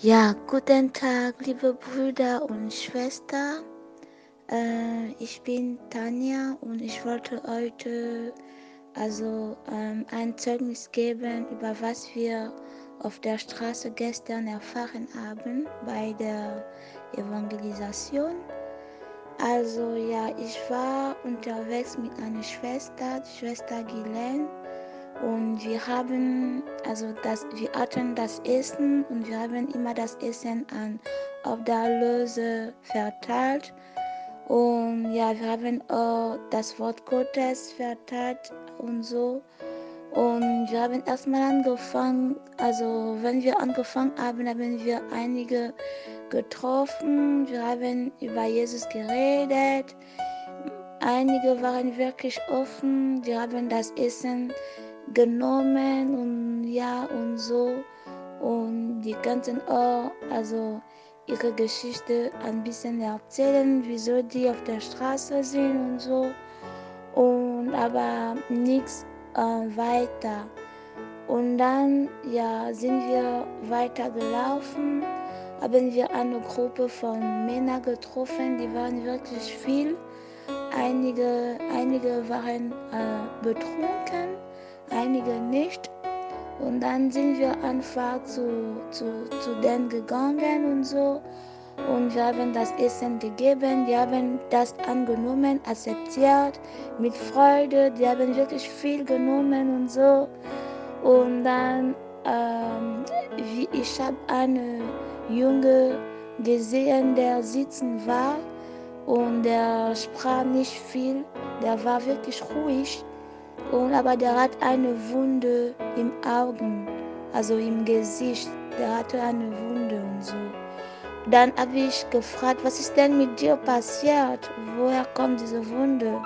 Ja, guten Tag, liebe Brüder und Schwestern. Äh, ich bin Tanja und ich wollte heute also ähm, ein Zeugnis geben, über was wir auf der Straße gestern erfahren haben bei der Evangelisation. Also ja, ich war unterwegs mit einer Schwester, die Schwester Ghislaine, und wir haben also das, wir hatten das Essen und wir haben immer das Essen an Obdachlose verteilt. Und ja, wir haben auch das Wort Gottes verteilt und so. Und wir haben erstmal angefangen, also wenn wir angefangen haben, haben wir einige getroffen. Wir haben über Jesus geredet. Einige waren wirklich offen. Wir haben das Essen genommen und ja und so. Und die könnten auch also ihre Geschichte ein bisschen erzählen, wieso die auf der Straße sind und so. Und aber nichts äh, weiter. Und dann ja, sind wir weiter gelaufen, haben wir eine Gruppe von Männern getroffen, die waren wirklich viel. Einige, einige waren äh, betrunken, einige nicht. Und dann sind wir einfach zu, zu, zu denen gegangen und so. Und wir haben das Essen gegeben, die haben das angenommen, akzeptiert, mit Freude, die haben wirklich viel genommen und so. Und dann, ähm, ich habe eine Junge gesehen, der sitzen war und der sprach nicht viel, der war wirklich ruhig. Und, aber der hat eine Wunde im Augen, also im Gesicht. Der hatte eine Wunde und so. Dann habe ich gefragt, was ist denn mit dir passiert? Woher kommt diese Wunde?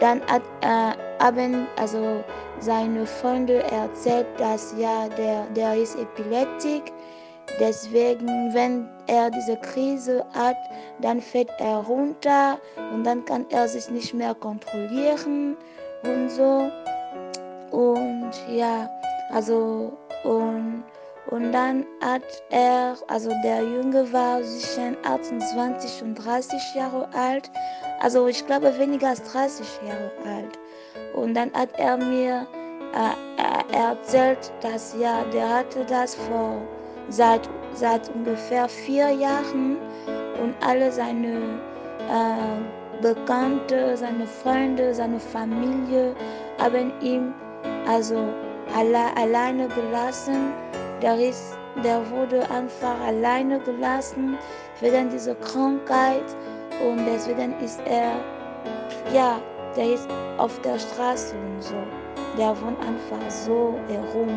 Dann hat, äh, haben also seine Freunde erzählt, dass ja der, der ist epileptisch. Deswegen, wenn er diese Krise hat, dann fällt er runter und dann kann er sich nicht mehr kontrollieren und so. Und ja, also und, und dann hat er, also der Junge war zwischen 28 und 30 Jahre alt, also ich glaube weniger als 30 Jahre alt. Und dann hat er mir äh, erzählt, dass ja, der hatte das vor seit, seit ungefähr vier Jahren und alle seine äh, Bekannte, seine Freunde, seine Familie haben ihn also alle, alleine gelassen. Der, ist, der wurde einfach alleine gelassen wegen dieser Krankheit und deswegen ist er, ja, der ist auf der Straße und so. Der wohnt einfach so herum.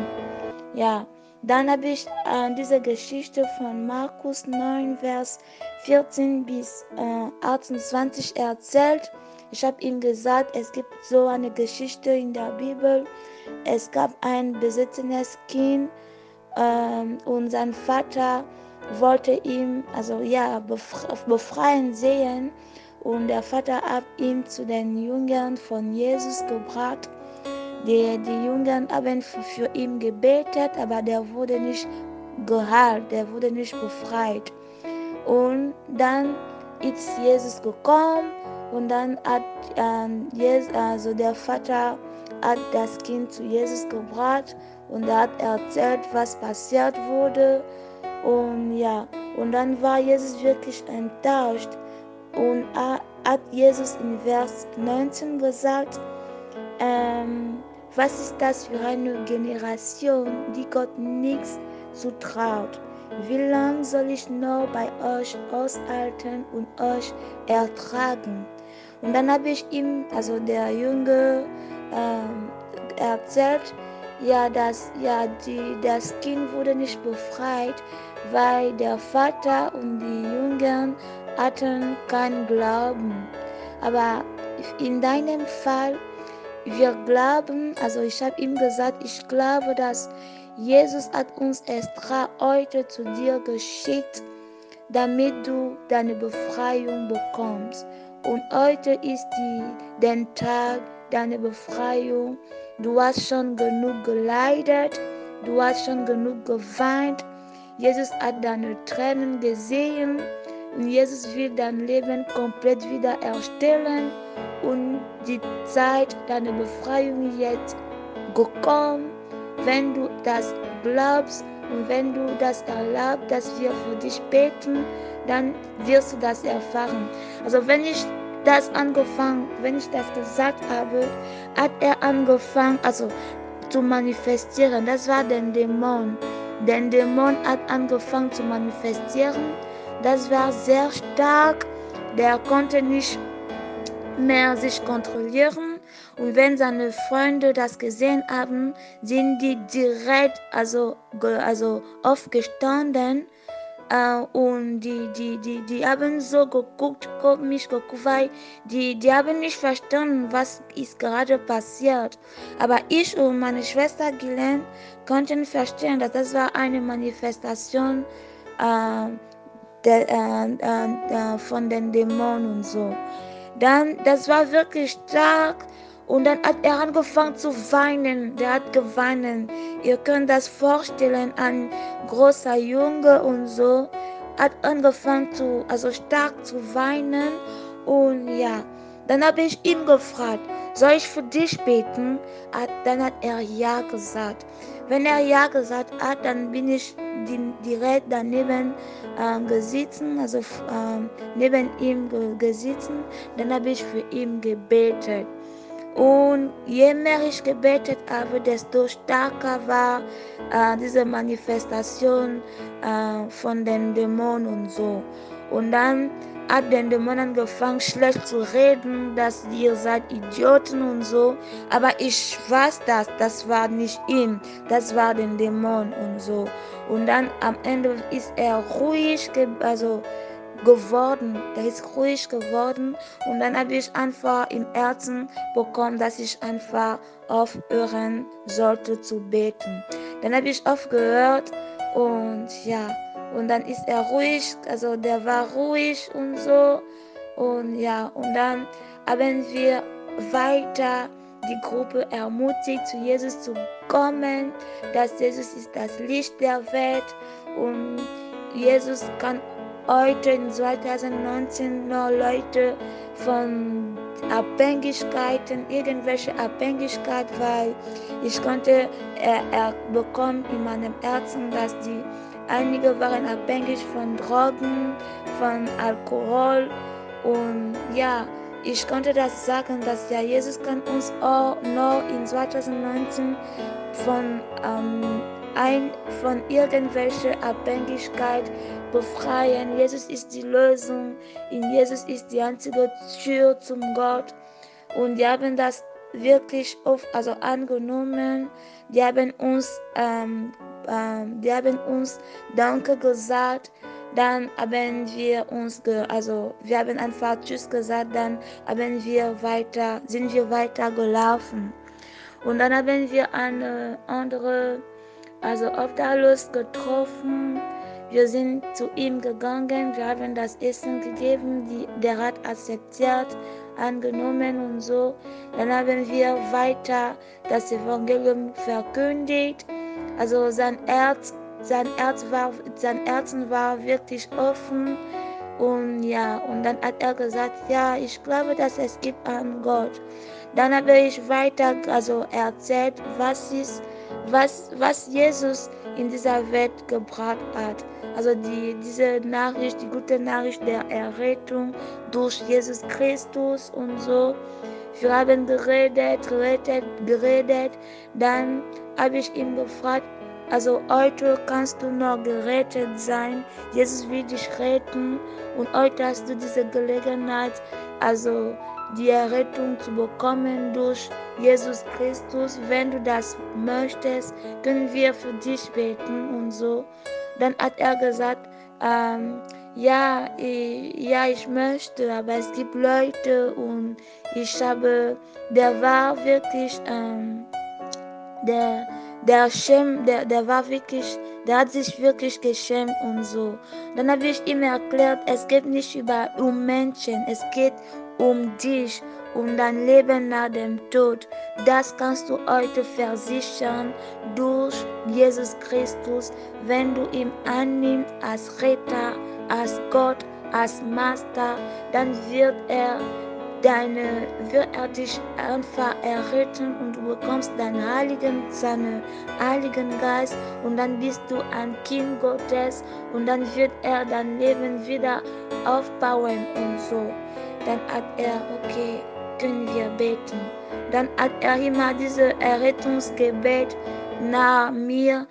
Ja, dann habe ich äh, diese Geschichte von Markus 9, Vers 14 bis äh, 28 erzählt. Ich habe ihm gesagt, es gibt so eine Geschichte in der Bibel. Es gab ein besitzendes Kind ähm, und sein Vater wollte ihn, also ja, befreien sehen. Und der Vater hat ihn zu den Jüngern von Jesus gebracht. Die, die Jünger haben für ihn gebetet, aber der wurde nicht geheilt, der wurde nicht befreit. Und dann ist Jesus gekommen und dann hat ähm, Jesus, also der Vater hat das Kind zu Jesus gebracht und er hat erzählt, was passiert wurde. Und ja, und dann war Jesus wirklich enttäuscht und hat Jesus in Vers 19 gesagt, ähm, was ist das für eine Generation, die Gott nichts zutraut? Wie lange soll ich noch bei euch aushalten und euch ertragen? Und dann habe ich ihm, also der Junge, ähm, erzählt, ja, dass ja, die, das Kind wurde nicht befreit, weil der Vater und die Jünger hatten keinen Glauben. Aber in deinem Fall, wir glauben, also ich habe ihm gesagt, ich glaube, dass Jesus hat uns extra heute zu dir geschickt, damit du deine Befreiung bekommst. Und heute ist der Tag deiner Befreiung. Du hast schon genug geleidet, du hast schon genug geweint. Jesus hat deine Tränen gesehen und Jesus will dein Leben komplett wiederherstellen und die Zeit deiner Befreiung jetzt gekommen, wenn du das glaubst und wenn du das erlaubst, dass wir für dich beten, dann wirst du das erfahren. Also wenn ich das angefangen, wenn ich das gesagt habe, hat er angefangen, also zu manifestieren. Das war der Dämon. Der Dämon hat angefangen zu manifestieren. Das war sehr stark. Der konnte nicht mehr sich kontrollieren. Und wenn seine Freunde das gesehen haben, sind die direkt also, also aufgestanden äh, und die, die, die, die haben so geguckt, mich geguckt, weil die, die haben nicht verstanden, was ist gerade passiert. Aber ich und meine Schwester Gillen konnten verstehen, dass das war eine Manifestation äh, der, äh, äh, von den Dämonen und so. Dann, das war wirklich stark. Und dann hat er angefangen zu weinen. Der hat geweint. Ihr könnt das vorstellen, ein großer Junge und so hat angefangen zu, also stark zu weinen. Und ja, dann habe ich ihn gefragt, soll ich für dich beten? Dann hat er ja gesagt. Wenn er ja gesagt hat, dann bin ich direkt daneben äh, gesessen, also äh, neben ihm gesessen. Dann habe ich für ihn gebetet. Und je mehr ich gebetet habe, desto stärker war äh, diese Manifestation äh, von den Dämonen und so. Und dann hat den Dämon angefangen, schlecht zu reden, dass ihr seid Idioten und so. Aber ich weiß das, das war nicht ihn, das war den Dämon und so. Und dann am Ende ist er ruhig, also geworden. Er ist ruhig geworden und dann habe ich einfach im Herzen bekommen, dass ich einfach aufhören sollte zu beten. Dann habe ich aufgehört und ja, und dann ist er ruhig, also der war ruhig und so. Und ja, und dann haben wir weiter die Gruppe ermutigt, zu Jesus zu kommen, dass Jesus ist das Licht der Welt und Jesus kann heute in 2019 noch Leute von Abhängigkeiten, irgendwelche Abhängigkeit, weil ich konnte, er, er bekommt in meinem Herzen, dass die einige waren abhängig von Drogen, von Alkohol und ja, ich konnte das sagen, dass ja Jesus kann uns auch noch in 2019 von ähm, ein, von irgendwelcher Abhängigkeit befreien. Jesus ist die Lösung. In Jesus ist die einzige Tür zum Gott. Und die haben das wirklich oft also angenommen. Die haben uns, ähm, ähm, die haben uns Danke gesagt. Dann haben wir uns, also wir haben einfach Tschüss gesagt. Dann haben wir weiter, sind wir weiter gelaufen. Und dann haben wir eine andere also Obdachlos getroffen. Wir sind zu ihm gegangen, wir haben das Essen gegeben, die, der hat akzeptiert, angenommen und so. Dann haben wir weiter das Evangelium verkündigt. Also sein Herz, sein Herz war, sein Herzen war wirklich offen. Und ja, und dann hat er gesagt, ja, ich glaube, dass es gibt einen Gott. Dann habe ich weiter also erzählt, was ist was, was Jesus in dieser Welt gebracht hat. Also die, diese Nachricht, die gute Nachricht der Errettung durch Jesus Christus und so. Wir haben geredet, geredet, geredet. Dann habe ich ihn gefragt, also heute kannst du noch gerettet sein. Jesus will dich retten und heute hast du diese Gelegenheit, also die Errettung zu bekommen durch Jesus Christus. Wenn du das möchtest, können wir für dich beten und so. Dann hat er gesagt, ähm, ja, ich, ja, ich möchte, aber es gibt Leute und ich habe, der war wirklich, ähm, der, der Schäm, der, der war wirklich, der hat sich wirklich geschämt und so. Dann habe ich ihm erklärt, es geht nicht über um Menschen, es geht um dich und dein Leben nach dem Tod. Das kannst du heute versichern durch Jesus Christus, wenn du ihn annimmst als Retter, als Gott, als Master, dann wird er deine, wird er dich einfach erretten und du bekommst deinen Heiligen, seinen Heiligen Geist und dann bist du ein Kind Gottes und dann wird er dein Leben wieder aufbauen und so. Dann hat er, okay, können wir beten. Dann hat er immer dieses Errettungsgebet nach mir,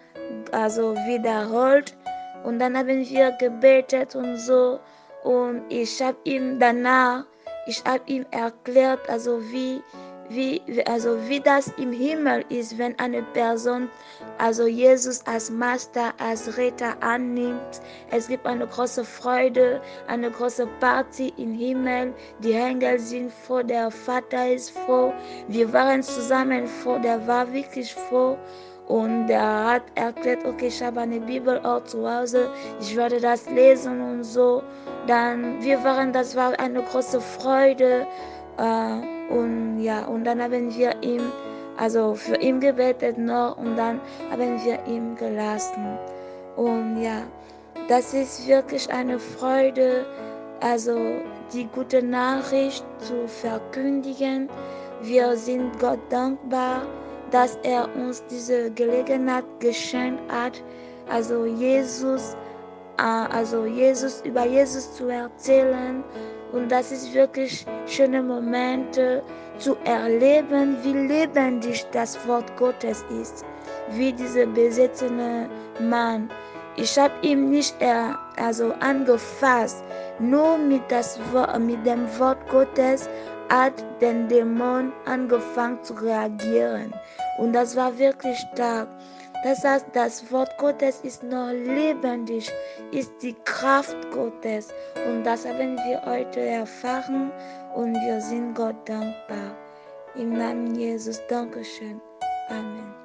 also wiederholt und dann haben wir gebetet und so und ich habe ihm danach ich habe ihm erklärt, also wie, wie, also wie das im Himmel ist, wenn eine Person also Jesus als Master, als Retter annimmt. Es gibt eine große Freude, eine große Party im Himmel. Die Engel sind froh, der Vater ist froh. Wir waren zusammen froh, der war wirklich froh. Und er hat erklärt, okay, ich habe eine Bibel auch zu Hause, ich werde das lesen und so. Dann, wir waren, das war eine große Freude. Äh, und ja, und dann haben wir ihm, also für ihn gebetet noch und dann haben wir ihm gelassen. Und ja, das ist wirklich eine Freude, also die gute Nachricht zu verkündigen. Wir sind Gott dankbar dass er uns diese Gelegenheit geschenkt hat, also Jesus, äh, also Jesus über Jesus zu erzählen. Und das ist wirklich schöne Momente zu erleben, wie lebendig das Wort Gottes ist, wie dieser besetzene Mann. Ich habe ihn nicht er, also angefasst, nur mit, das, mit dem Wort Gottes, hat der Dämon angefangen zu reagieren. Und das war wirklich stark. Das heißt, das Wort Gottes ist noch lebendig, ist die Kraft Gottes. Und das haben wir heute erfahren und wir sind Gott dankbar. Im Namen Jesus, Dankeschön. Amen.